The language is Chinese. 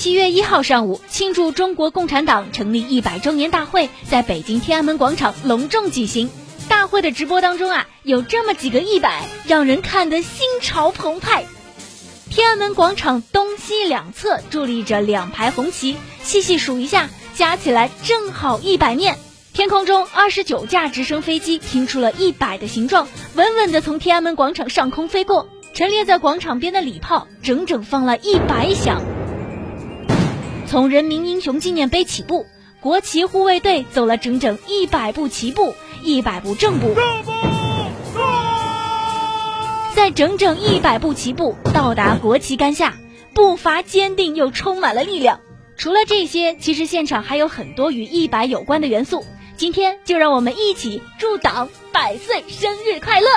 七月一号上午，庆祝中国共产党成立一百周年大会在北京天安门广场隆重举行。大会的直播当中啊，有这么几个一百，让人看得心潮澎湃。天安门广场东西两侧伫立着两排红旗，细细数一下，加起来正好一百面。天空中二十九架直升飞机拼出了一百的形状，稳稳地从天安门广场上空飞过。陈列在广场边的礼炮整整放了一百响。从人民英雄纪念碑起步，国旗护卫队走了整整一百步齐步，一百步正步。在整整一百步齐步到达国旗杆下，步伐坚定又充满了力量。除了这些，其实现场还有很多与一百有关的元素。今天就让我们一起祝党百岁生日快乐！